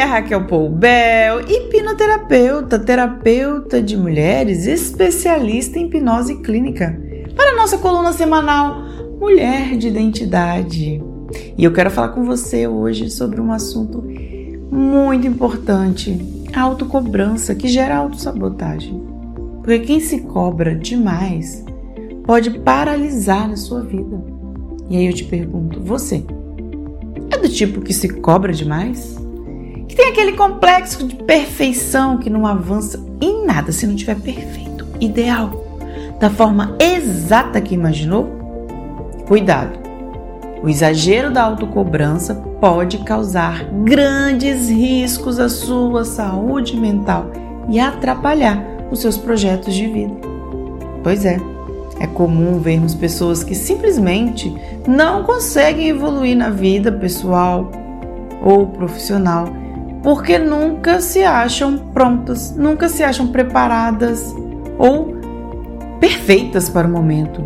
é Raquel Poubel, hipnoterapeuta, terapeuta de mulheres, especialista em hipnose clínica, para a nossa coluna semanal Mulher de Identidade. E eu quero falar com você hoje sobre um assunto muito importante: a autocobrança que gera autossabotagem. Porque quem se cobra demais pode paralisar na sua vida. E aí eu te pergunto, você é do tipo que se cobra demais? Que tem aquele complexo de perfeição que não avança em nada se não tiver perfeito, ideal, da forma exata que imaginou? Cuidado! O exagero da autocobrança pode causar grandes riscos à sua saúde mental e atrapalhar os seus projetos de vida. Pois é, é comum vermos pessoas que simplesmente não conseguem evoluir na vida pessoal ou profissional porque nunca se acham prontas, nunca se acham preparadas ou perfeitas para o momento.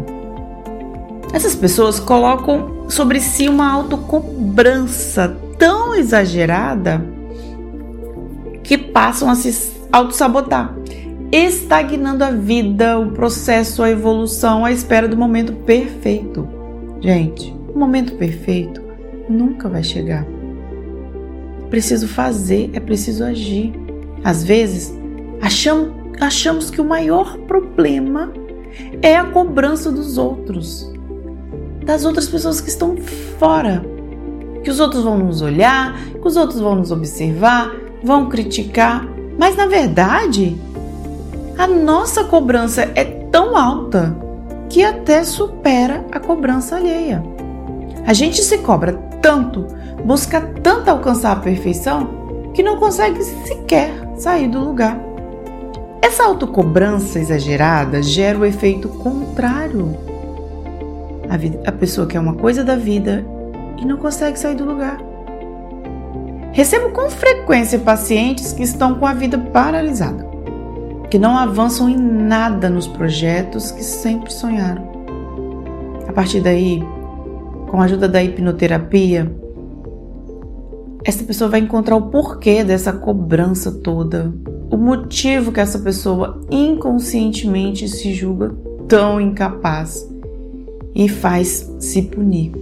Essas pessoas colocam sobre si uma autocobrança tão exagerada que passam a se autossabotar, estagnando a vida, o processo, a evolução à espera do momento perfeito. Gente, o momento perfeito nunca vai chegar. Preciso fazer, é preciso agir. Às vezes, achamos, achamos que o maior problema é a cobrança dos outros das outras pessoas que estão fora. Que os outros vão nos olhar, que os outros vão nos observar, vão criticar, mas na verdade, a nossa cobrança é tão alta que até supera a cobrança alheia. A gente se cobra tanto, busca tanto alcançar a perfeição, que não consegue sequer sair do lugar. Essa autocobrança exagerada gera o efeito contrário a, vida, a pessoa quer uma coisa da vida e não consegue sair do lugar. Recebo com frequência pacientes que estão com a vida paralisada, que não avançam em nada nos projetos que sempre sonharam. A partir daí, com a ajuda da hipnoterapia, essa pessoa vai encontrar o porquê dessa cobrança toda, o motivo que essa pessoa inconscientemente se julga tão incapaz e faz se punir.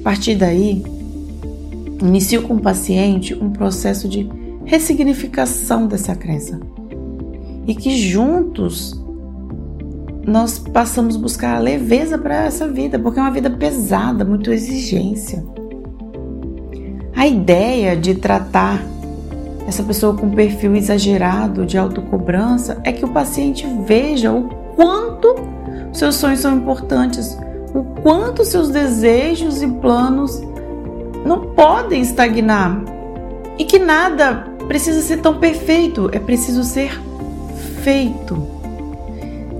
A partir daí, inicio com o paciente um processo de ressignificação dessa crença e que juntos nós passamos a buscar leveza para essa vida, porque é uma vida pesada, muito exigência. A ideia de tratar essa pessoa com perfil exagerado de autocobrança é que o paciente veja o quanto seus sonhos são importantes, o quanto seus desejos e planos não podem estagnar e que nada precisa ser tão perfeito, é preciso ser feito.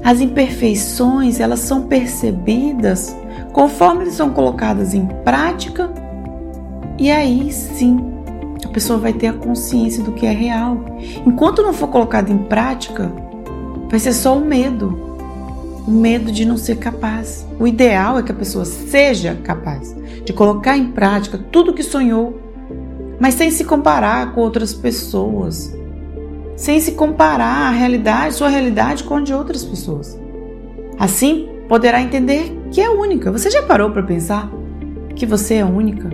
As imperfeições, elas são percebidas conforme são colocadas em prática e aí sim a pessoa vai ter a consciência do que é real. Enquanto não for colocado em prática, vai ser só o medo o medo de não ser capaz. O ideal é que a pessoa seja capaz de colocar em prática tudo o que sonhou, mas sem se comparar com outras pessoas, sem se comparar a realidade, sua realidade com a de outras pessoas. Assim, poderá entender que é única. Você já parou para pensar que você é única?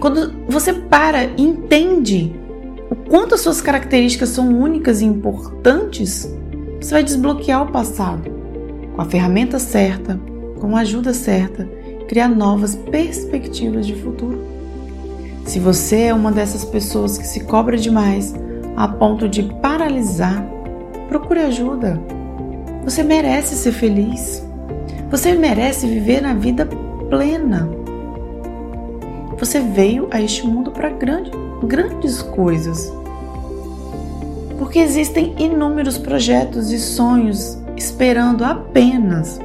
Quando você para e entende o quanto as suas características são únicas e importantes, você vai desbloquear o passado com a ferramenta certa, com a ajuda certa, criar novas perspectivas de futuro. Se você é uma dessas pessoas que se cobra demais a ponto de paralisar, procure ajuda. Você merece ser feliz. Você merece viver na vida plena. Você veio a este mundo para grande, grandes coisas porque existem inúmeros projetos e sonhos esperando apenas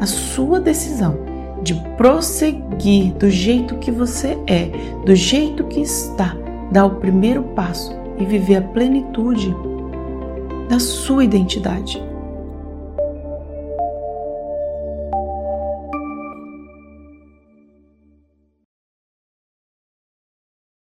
a sua decisão de prosseguir do jeito que você é, do jeito que está, dar o primeiro passo e viver a plenitude da sua identidade.